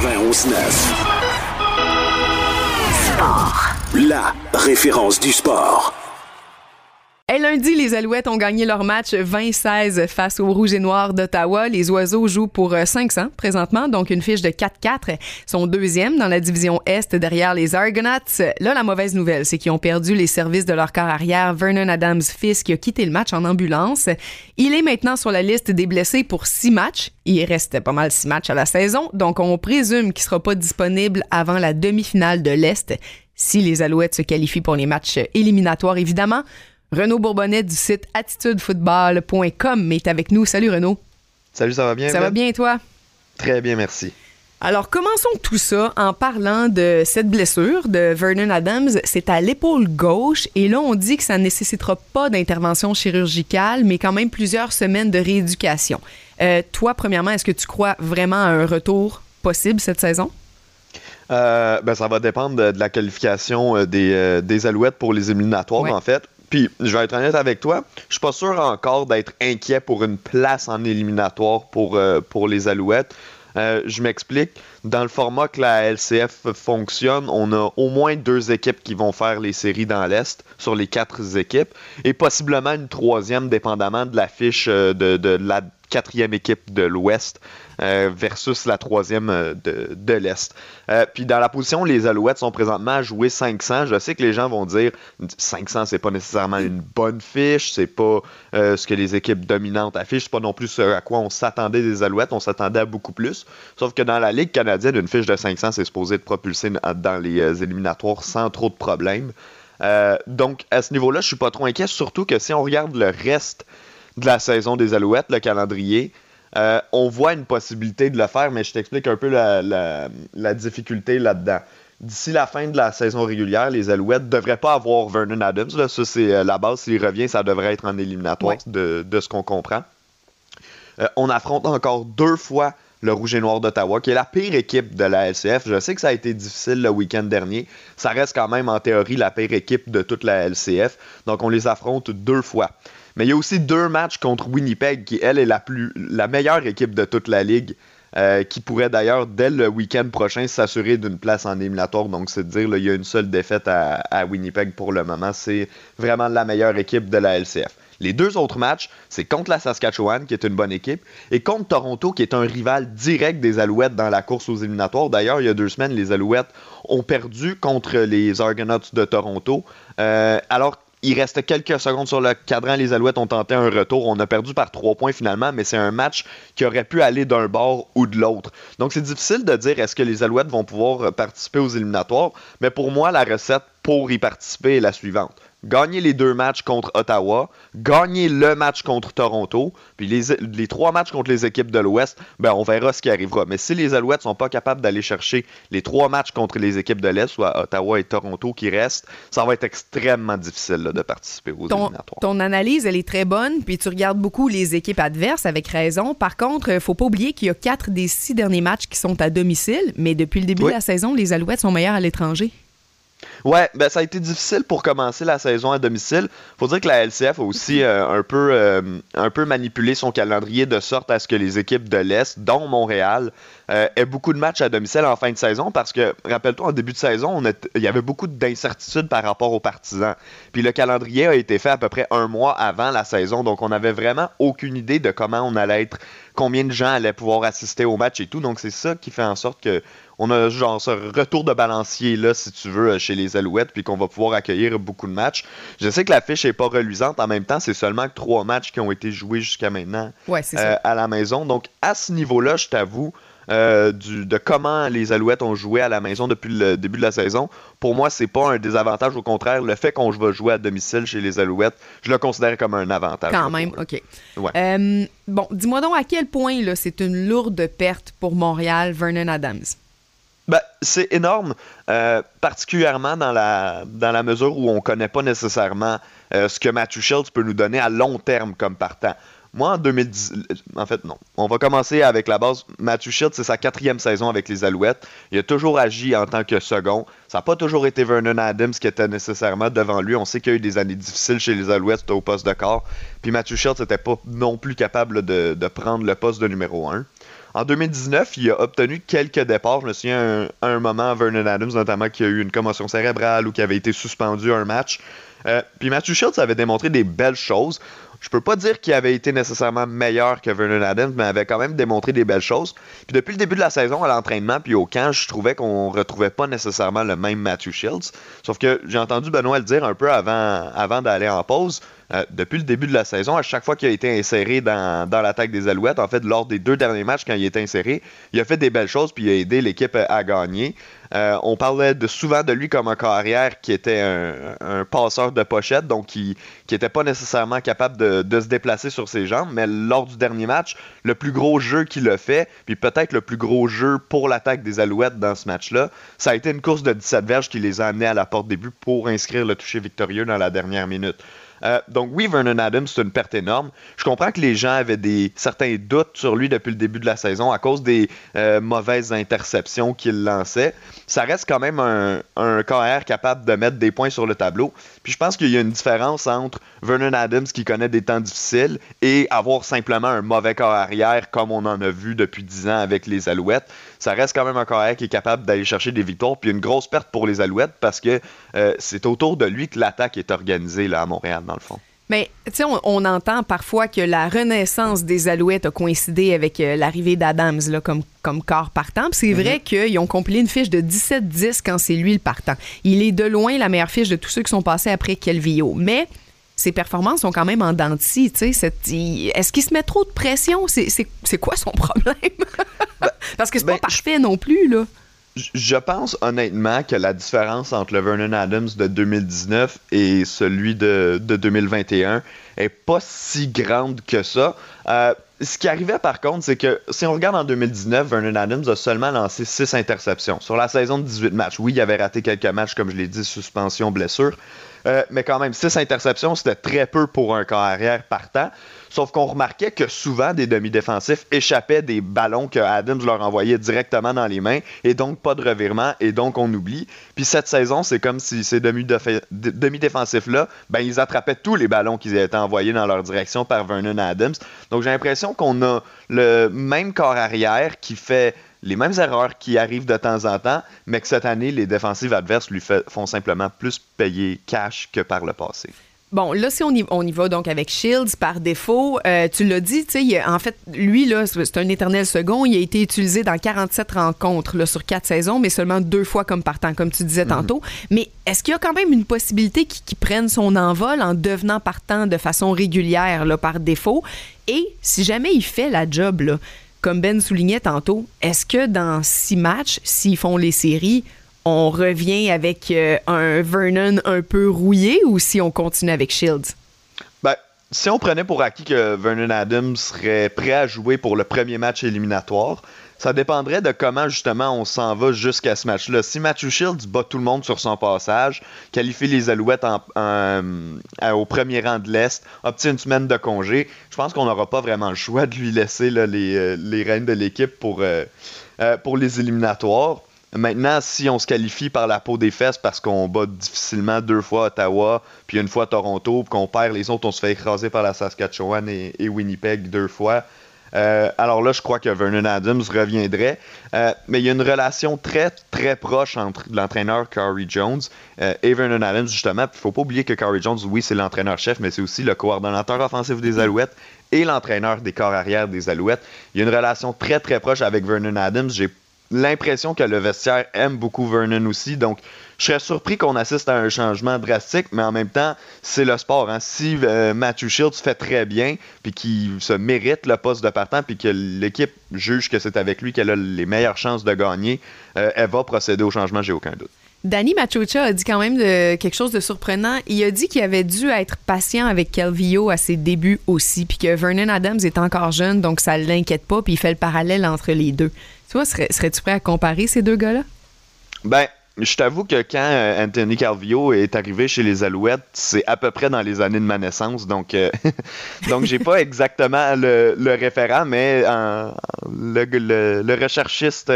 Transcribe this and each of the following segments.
91.9. La référence du sport. Et lundi, les Alouettes ont gagné leur match 20-16 face aux Rouges et Noirs d'Ottawa. Les Oiseaux jouent pour 500 euh, présentement, donc une fiche de 4-4. Ils sont deuxième dans la division Est derrière les Argonauts. Là, la mauvaise nouvelle, c'est qu'ils ont perdu les services de leur corps arrière. Vernon Adams, fils, qui a quitté le match en ambulance. Il est maintenant sur la liste des blessés pour six matchs. Il reste pas mal six matchs à la saison, donc on présume qu'il sera pas disponible avant la demi-finale de l'Est si les Alouettes se qualifient pour les matchs éliminatoires, évidemment. Renaud Bourbonnet du site attitudefootball.com est avec nous. Salut Renaud. Salut, ça va bien? Ça va bien toi? Très bien, merci. Alors, commençons tout ça en parlant de cette blessure de Vernon Adams. C'est à l'épaule gauche et là, on dit que ça ne nécessitera pas d'intervention chirurgicale, mais quand même plusieurs semaines de rééducation. Euh, toi, premièrement, est-ce que tu crois vraiment à un retour possible cette saison? Euh, ben, ça va dépendre de, la qualification euh, des, des, Alouettes pour les éliminatoires, en fait. Puis, je vais être honnête avec toi, je suis pas sûr encore d'être inquiet pour une place en éliminatoire pour, euh, pour les Alouettes. Euh, je m'explique. Dans le format que la LCF fonctionne, on a au moins deux équipes qui vont faire les séries dans l'Est sur les quatre équipes et possiblement une troisième dépendamment de la fiche euh, de, de la quatrième équipe de l'Ouest. Euh, versus la troisième euh, de, l'Est. Euh, puis dans la position les Alouettes sont présentement à jouer 500, je sais que les gens vont dire 500 c'est pas nécessairement une bonne fiche, c'est pas ce que les équipes dominantes affichent, c'est pas non plus ce à quoi on s'attendait des Alouettes, on s'attendait à beaucoup plus. Sauf que dans la Ligue canadienne, une fiche de 500 c'est supposé être propulsé dans les éliminatoires sans trop de problèmes. donc à ce niveau-là, je suis pas trop inquiet, surtout que si on regarde le reste de la saison des Alouettes, le calendrier, euh, on voit une possibilité de le faire, mais je t'explique un peu la, difficulté là-dedans. D'ici la fin de la saison régulière, les Alouettes ne devraient pas avoir Vernon Adams. Là. Ça, c'est euh, la base. S'il revient, ça devrait être en éliminatoire de, ce qu'on comprend. Euh, on affronte encore deux fois le Rouge et Noir d'Ottawa, qui est la pire équipe de la LCF. Je sais que ça a été difficile le week-end dernier. Ça reste quand même, en théorie, la pire équipe de toute la LCF. Donc, on les affronte deux fois. Mais il y a aussi deux matchs contre Winnipeg, qui, elle, est la, plus, la meilleure équipe de toute la ligue. Euh, qui pourrait d'ailleurs, dès le week-end prochain, s'assurer d'une place en éliminatoire. Donc, c'est de dire, il y a une seule défaite à, Winnipeg pour le moment. C'est vraiment la meilleure équipe de la LCF. Les deux autres matchs, c'est contre la Saskatchewan, qui est une bonne équipe, et contre Toronto, qui est un rival direct des Alouettes dans la course aux éliminatoires. D'ailleurs, il y a deux semaines, les Alouettes ont perdu contre les Argonauts de Toronto. Euh, alors il reste quelques secondes sur le cadran. Les Alouettes ont tenté un retour. On a perdu par trois points finalement, mais c'est un match qui aurait pu aller d'un bord ou de l'autre. Donc c'est difficile de dire est-ce que les Alouettes vont pouvoir participer aux éliminatoires? Mais pour moi, la recette pour y participer est la suivante gagner les deux matchs contre Ottawa, gagner le match contre Toronto, puis les, trois matchs contre les équipes de l'Ouest, ben on verra ce qui arrivera. Mais si les Alouettes sont pas capables d'aller chercher les trois matchs contre les équipes de l'Est, soit Ottawa et Toronto qui restent, ça va être extrêmement difficile de participer aux éliminatoires. Ton analyse, elle est très bonne, puis tu regardes beaucoup les équipes adverses avec raison. Par contre, il faut pas oublier qu'il y a quatre des six derniers matchs qui sont à domicile, mais depuis le début de la saison, les Alouettes sont meilleurs à l'étranger. Ouais, ben ça a été difficile pour commencer la saison à domicile. Faut dire que la LCF a aussi euh, un, peu, euh, un peu manipulé son calendrier de sorte à ce que les équipes de l'Est, dont Montréal, euh, beaucoup de matchs à domicile en fin de saison parce que, rappelle-toi, en début de saison, il y avait beaucoup d'incertitudes par rapport aux partisans. Puis le calendrier a été fait à peu près un mois avant la saison, donc on n'avait vraiment aucune idée de comment on allait être, combien de gens allaient pouvoir assister au match et tout. Donc c'est ça qui fait en sorte que on a genre ce retour de balancier là, si tu veux, chez les Alouettes, puis qu'on va pouvoir accueillir beaucoup de matchs. Je sais que la fiche est pas reluisante. En même temps, c'est seulement trois matchs qui ont été joués jusqu'à maintenant euh, à la maison. Donc à ce niveau-là, je t'avoue. Euh, de comment les Alouettes ont joué à la maison depuis le début de la saison. Pour moi, c'est pas un désavantage. Au contraire, le fait qu'on va jouer à domicile chez les Alouettes, je le considère comme un avantage. Quand même, OK. Euh, bon, dis-moi donc à quel point c'est une lourde perte pour Montréal, Vernon Adams? Ben, c'est énorme, euh, particulièrement dans la, dans la mesure où on ne connaît pas nécessairement euh, ce que Matthew Shields peut nous donner à long terme comme partant. Moi, en 2010, en fait, non. On va commencer avec la base. Shields, c'est sa quatrième saison avec les Alouettes. Il a toujours agi en tant que second. Ça n'a pas toujours été Vernon Adams qui était nécessairement devant lui. On sait qu'il y a eu des années difficiles chez les Alouettes au poste de corps. Puis Shields n'était pas non plus capable de, prendre le poste de numéro un. En 2019, il a obtenu quelques départs. Je me souviens à un, moment, Vernon Adams, notamment, qui a eu une commotion cérébrale ou qui avait été suspendu un match. Euh, puis Matthew Shields avait démontré des belles choses. Je peux pas dire qu'il avait été nécessairement meilleur que Vernon Adams, mais avait quand même démontré des belles choses. Puis depuis le début de la saison, à l'entraînement puis au camp, je trouvais qu'on retrouvait pas nécessairement le même Matthew Shields. Sauf que j'ai entendu Benoît le dire un peu avant, avant d'aller en pause. Euh, depuis le début de la saison, à chaque fois qu'il a été inséré dans, l'attaque des Alouettes, en fait, lors des deux derniers matchs, quand il est inséré, il a fait des belles choses puis il a aidé l'équipe à gagner. Euh, on parlait de, souvent de lui comme un carrière qui était un, passeur de pochette, donc qui n'était pas nécessairement capable de, se déplacer sur ses jambes, mais lors du dernier match, le plus gros jeu qu'il a fait, puis peut-être le plus gros jeu pour l'attaque des Alouettes dans ce match-là, ça a été une course de 17 verges qui les a amenés à la porte début pour inscrire le toucher victorieux dans la dernière minute. Euh, donc oui, Vernon Adams, c'est une perte énorme. Je comprends que les gens avaient des certains doutes sur lui depuis le début de la saison à cause des euh, mauvaises interceptions qu'il lançait. Ça reste quand même un, un KR capable de mettre des points sur le tableau. Puis je pense qu'il y a une différence entre Vernon Adams qui connaît des temps difficiles et avoir simplement un mauvais corps arrière comme on en a vu depuis 10 ans avec les Alouettes. Ça reste quand même un corps qui est capable d'aller chercher des victoires. Puis une grosse perte pour les Alouettes parce que euh, c'est autour de lui que l'attaque est organisée là, à Montréal, dans le fond. Mais tu sais, on, entend parfois que la renaissance des Alouettes a coïncidé avec euh, l'arrivée d'Adams comme, comme corps partant. c'est vrai mhm. qu'ils ont compilé une fiche de 17-10 quand c'est lui le partant. Il est de loin la meilleure fiche de tous ceux qui sont passés après Kelvio. Mais ses performances sont quand même en denti. Est-ce qu'il se met trop de pression? C'est quoi son problème? Ben, Parce que c'est pas ben, parfait non plus, là. Je pense honnêtement que la différence entre le Vernon Adams de 2019 et celui de, 2021 est pas si grande que ça. Euh, ce qui arrivait par contre, c'est que si on regarde en 2019, Vernon Adams a seulement lancé 6 interceptions. Sur la saison de 18 matchs, oui, il avait raté quelques matchs, comme je l'ai dit, suspension, blessure. Euh, mais quand même, 6 interceptions, c'était très peu pour un carrière partant. Sauf qu'on remarquait que souvent des demi-défensifs échappaient des ballons que Adams leur envoyait directement dans les mains et donc pas de revirement et donc on oublie. Puis cette saison, c'est comme si ces demi-défensifs-là, ben, ils attrapaient tous les ballons qui étaient envoyés dans leur direction par Vernon Adams. Donc j'ai l'impression qu'on a le même corps arrière qui fait les mêmes erreurs qui arrivent de temps en temps, mais que cette année, les défensives adverses lui font simplement plus payer cash que par le passé. Bon, là, si on y, on y va donc avec Shields par défaut, euh, tu l'as dit, tu sais, en fait, lui, là, c'est un éternel second. Il a été utilisé dans 47 rencontres là, sur quatre saisons, mais seulement deux fois comme partant, comme tu disais mhm. tantôt. Mais est-ce qu'il y a quand même une possibilité qu'il prenne son envol en devenant partant de façon régulière là, par défaut? Et si jamais il fait la job, là, comme Ben soulignait tantôt, est-ce que dans six matchs, s'ils font les séries, on revient avec euh, un Vernon un peu rouillé ou si on continue avec Shields? Ben, si on prenait pour acquis que Vernon Adams serait prêt à jouer pour le premier match éliminatoire, ça dépendrait de comment justement on s'en va jusqu'à ce match-là. Si Matthew Shields bat tout le monde sur son passage, qualifie les Alouettes au premier rang de l'Est, obtient une semaine de congé, je pense qu'on n'aura pas vraiment le choix de lui laisser les, euh, les rênes de l'équipe euh, pour les éliminatoires. Maintenant, si on se qualifie par la peau des fesses parce qu'on bat difficilement deux fois Ottawa, puis une fois Toronto, puis qu'on perd les autres, on se fait écraser par la Saskatchewan et, Winnipeg deux fois. Euh, alors là, je crois que Vernon Adams reviendrait. Euh, mais il y a une relation très, très proche entre l'entraîneur Corey Jones euh, et Vernon Adams, justement. Il ne faut pas oublier que Corey Jones, oui, c'est l'entraîneur-chef, mais c'est aussi le coordonnateur offensif des Alouettes et l'entraîneur des corps arrière des Alouettes. Il y a une relation très, très proche avec Vernon Adams. L'impression que le vestiaire aime beaucoup Vernon aussi. Donc, je serais surpris qu'on assiste à un changement drastique, mais en même temps, c'est le sport. Hein. Si euh, Matthew Shields fait très bien, puis qu'il se mérite le poste de partant, puis que l'équipe juge que c'est avec lui qu'elle a les meilleures chances de gagner, euh, elle va procéder au changement, j'ai aucun doute. Danny Machucha a dit quand même quelque chose de surprenant. Il a dit qu'il avait dû être patient avec Calvillo à ses débuts aussi, puis que Vernon Adams est encore jeune, donc ça ne l'inquiète pas, puis il fait le parallèle entre les deux. Tu vois, serais-tu prêt à comparer ces deux gars-là? Ben, je t'avoue que quand euh, Anthony Calvillo est arrivé chez les Alouettes, c'est à peu près dans les années de ma naissance, donc euh, donc j'ai pas exactement le, référent, mais le, recherchiste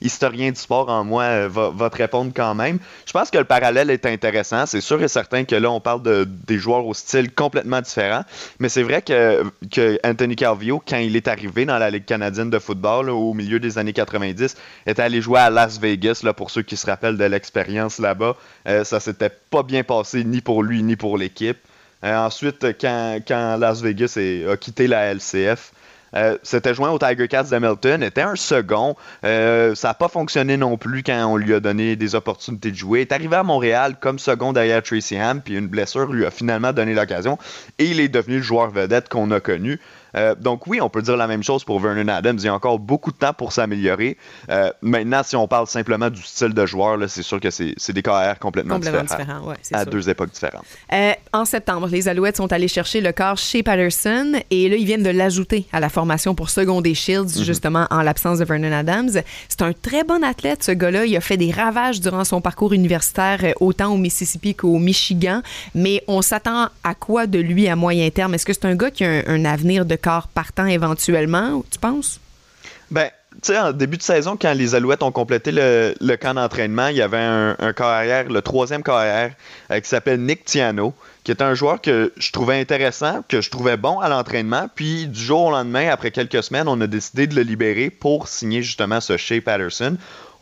historien du sport en moi va, te répondre quand même. Je pense que le parallèle est intéressant. C'est sûr et certain que là on parle de des joueurs au style complètement différent, mais c'est vrai que, que Anthony Calvillo, quand il est arrivé dans la Ligue canadienne de football au milieu des années 90, est allé jouer à Las Vegas là pour ceux qui se rappellent de l'expérience là-bas. Euh, ça s'était pas bien passé ni pour lui ni pour l'équipe. Euh, ensuite, quand, Las Vegas a quitté la LCF, euh, c'était joint au Tiger Cats d'Hamilton, était un second. ça n'a pas fonctionné non plus quand on lui a donné des opportunités de jouer. Il est arrivé à Montréal comme second derrière Tracy Ham, puis une blessure lui a finalement donné l'occasion. Et il est devenu le joueur vedette qu'on a connu. Euh, donc oui, on peut dire la même chose pour Vernon Adams. Il y a encore beaucoup de temps pour s'améliorer. Euh, maintenant, si on parle simplement du style de joueur, c'est sûr que c'est des carrières complètement, différents. à deux époques différentes. Euh, en septembre, les Alouettes sont allés chercher le corps chez Patterson et là, ils viennent de l'ajouter à la formation pour seconder Shields, mhm. justement en l'absence de Vernon Adams. C'est un très bon athlète, ce gars-là. Il a fait des ravages durant son parcours universitaire, autant au Mississippi qu'au Michigan. Mais on s'attend à quoi de lui à moyen terme? Est-ce que c'est un gars qui a un avenir de partant éventuellement, tu penses? Ben, tu sais, en début de saison, quand les Alouettes ont complété le, camp d'entraînement, il y avait un, un carrière, le troisième carrière, euh, qui s'appelle Nick Tiano, qui est un joueur que je trouvais intéressant, que je trouvais bon à l'entraînement. Puis du jour au lendemain, après quelques semaines, on a décidé de le libérer pour signer justement ce Shea Patterson.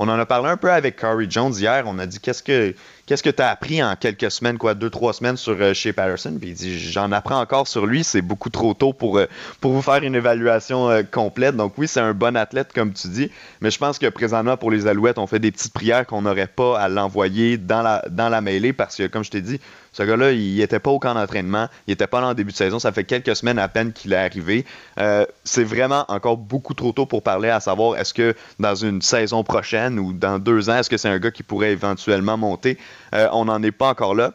On en a parlé un peu avec Corey Jones hier. On a dit qu'est-ce que qu'est-ce que tu as appris en quelques semaines, quoi, deux, trois semaines sur euh, chez Patterson? Puis il dit, j'en apprends encore sur lui, c'est beaucoup trop tôt pour, euh, vous faire une évaluation euh, complète. Donc oui, c'est un bon athlète, comme tu dis, mais je pense que présentement, pour les Alouettes, on fait des petites prières qu'on n'aurait pas à l'envoyer dans la, dans la mêlée parce que, comme je t'ai dit, ce gars-là, il n'était pas au camp d'entraînement, il n'était pas là en début de saison, ça fait quelques semaines à peine qu'il est arrivé. c'est vraiment encore beaucoup trop tôt pour parler à savoir est-ce que dans une saison prochaine ou dans deux ans, est-ce que c'est un gars qui pourrait éventuellement monter? Euh, on n'en est pas encore là.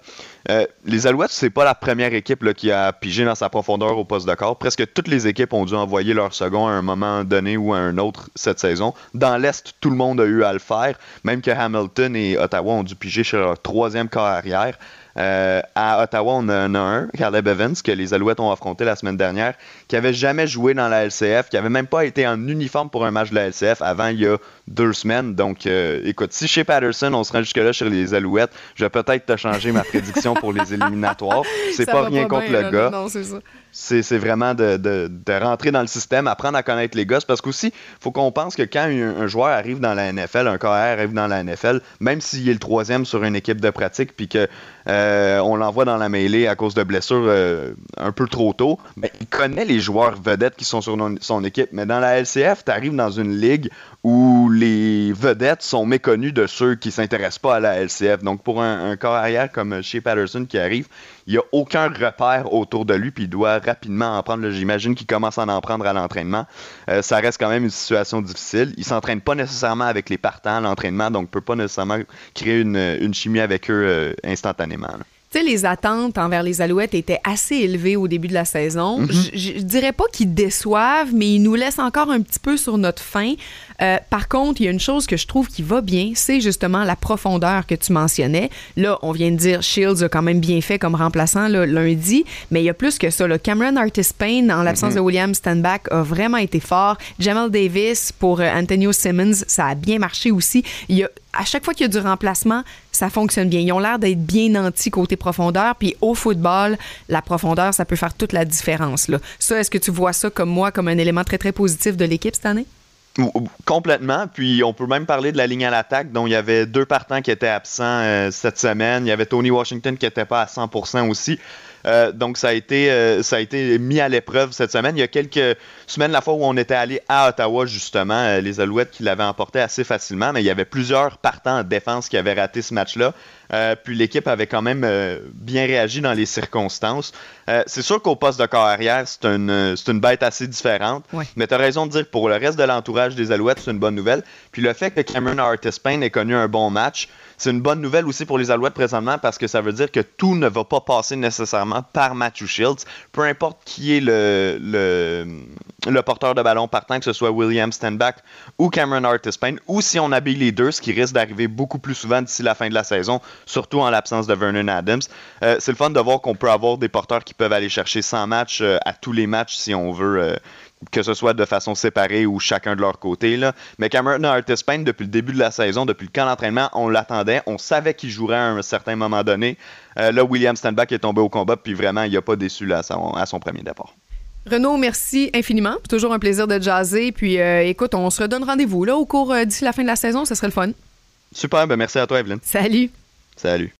Euh, les Alouettes, c'est pas la première équipe qui a pigé dans sa profondeur au poste de corps. Presque toutes les équipes ont dû envoyer leur second à un moment donné ou à un autre cette saison. Dans l'Est, tout le monde a eu à le faire. Même que Hamilton et Ottawa ont dû piger sur leur troisième corps arrière. Euh, à Ottawa, on en a un, Caleb Evans, que les Alouettes ont affronté la semaine dernière, qui avait jamais joué dans la LCF, qui avait même pas été en uniforme pour un match de la LCF avant il y a deux semaines. Donc, euh, écoute, si chez Patterson, on se rend jusque-là sur les Alouettes, je vais peut-être te changer ma prédiction pour les éliminatoires. C'est pas rien contre le gars. Non, c'est ça c'est vraiment de, rentrer dans le système, apprendre à connaître les gosses. Parce qu'aussi, il faut qu'on pense que quand un, joueur arrive dans la NFL, un KR arrive dans la NFL, même s'il est le troisième sur une équipe de pratique, puis qu'on euh, l'envoie dans la mêlée à cause de blessures euh, un peu trop tôt, ben, il connaît les joueurs vedettes qui sont sur son équipe. Mais dans la LCF, tu arrives dans une ligue où les vedettes sont méconnues de ceux qui s'intéressent pas à la LCF. Donc, pour un, un carrière comme chez Patterson qui arrive, il n'y a aucun repère autour de lui, puis il doit rapidement en prendre. J'imagine qu'il commence à en prendre à l'entraînement. Euh, ça reste quand même une situation difficile. Il s'entraîne pas nécessairement avec les partants à l'entraînement, donc peut pas nécessairement créer une, chimie avec eux euh, instantanément. Tu sais, les attentes envers les Alouettes étaient assez élevées au début de la saison. Mhm. je, je, dirais pas qu'ils déçoivent, mais ils nous laissent encore un petit peu sur notre faim. Euh, par contre, il y a une chose que je trouve qui va bien, c'est justement la profondeur que tu mentionnais. Là, on vient de dire Shields a quand même bien fait comme remplaçant lundi, mais il y a plus que ça. Cameron Artis Payne, en l'absence mhm. de William Stanback, a vraiment été fort. Jamal Davis pour euh, Antonio Simmons, ça a bien marché aussi. Il y a à chaque fois qu'il y a du remplacement, ça fonctionne bien. Ils ont l'air d'être bien nantis côté profondeur. Puis au football, la profondeur, ça peut faire toute la différence. Là. Ça, est-ce que tu vois ça comme moi, comme un élément très, très positif de l'équipe cette année? Complètement. Puis on peut même parler de la ligne à l'attaque, dont il y avait deux partants qui étaient absents euh, cette semaine. Il y avait Tony Washington qui n'était pas à 100% aussi. Euh, donc euh, ça a été mis à l'épreuve cette semaine. Il y a quelques semaines, la fois où on était allé à Ottawa justement, les Alouettes qui l'avaient emporté assez facilement, mais il y avait plusieurs partants en défense qui avaient raté ce match-là. Euh, puis l'équipe avait quand même euh, bien réagi dans les circonstances. Euh, c'est sûr qu'au poste de corps arrière, c'est une, une bête assez différente. Mais tu as raison de dire que pour le reste de l'entourage des Alouettes, c'est une bonne nouvelle. Puis le fait que Cameron Artis Payne ait connu un bon match, c'est une bonne nouvelle aussi pour les Alouettes présentement parce que ça veut dire que tout ne va pas passer nécessairement par Matthew Shields. Peu importe qui est le, le, le porteur de ballon partant, que ce soit William Stenback ou Cameron Artis Payne, ou si on habille les deux, ce qui risque d'arriver beaucoup plus souvent d'ici la fin de la saison, surtout en l'absence de Vernon Adams. Euh, c'est le fun de voir qu'on peut avoir des porteurs qui peuvent aller chercher 100 matchs euh, à tous les matchs si on veut. Euh, que ce soit de façon séparée ou chacun de leur côté. Là. Mais Cameron Artis Payne, depuis le début de la saison, depuis le camp d'entraînement, on l'attendait, on savait qu'il jouerait à un certain moment donné. là, William Stenback est tombé au combat, puis vraiment, il n'a pas déçu là, à, son, premier départ. Renaud, merci infiniment. Toujours un plaisir de jaser. Puis écoute, on se redonne rendez-vous là au cours d'ici la fin de la saison. Ce serait le fun. Super, ben merci à toi, Evelyne. Salut. Salut.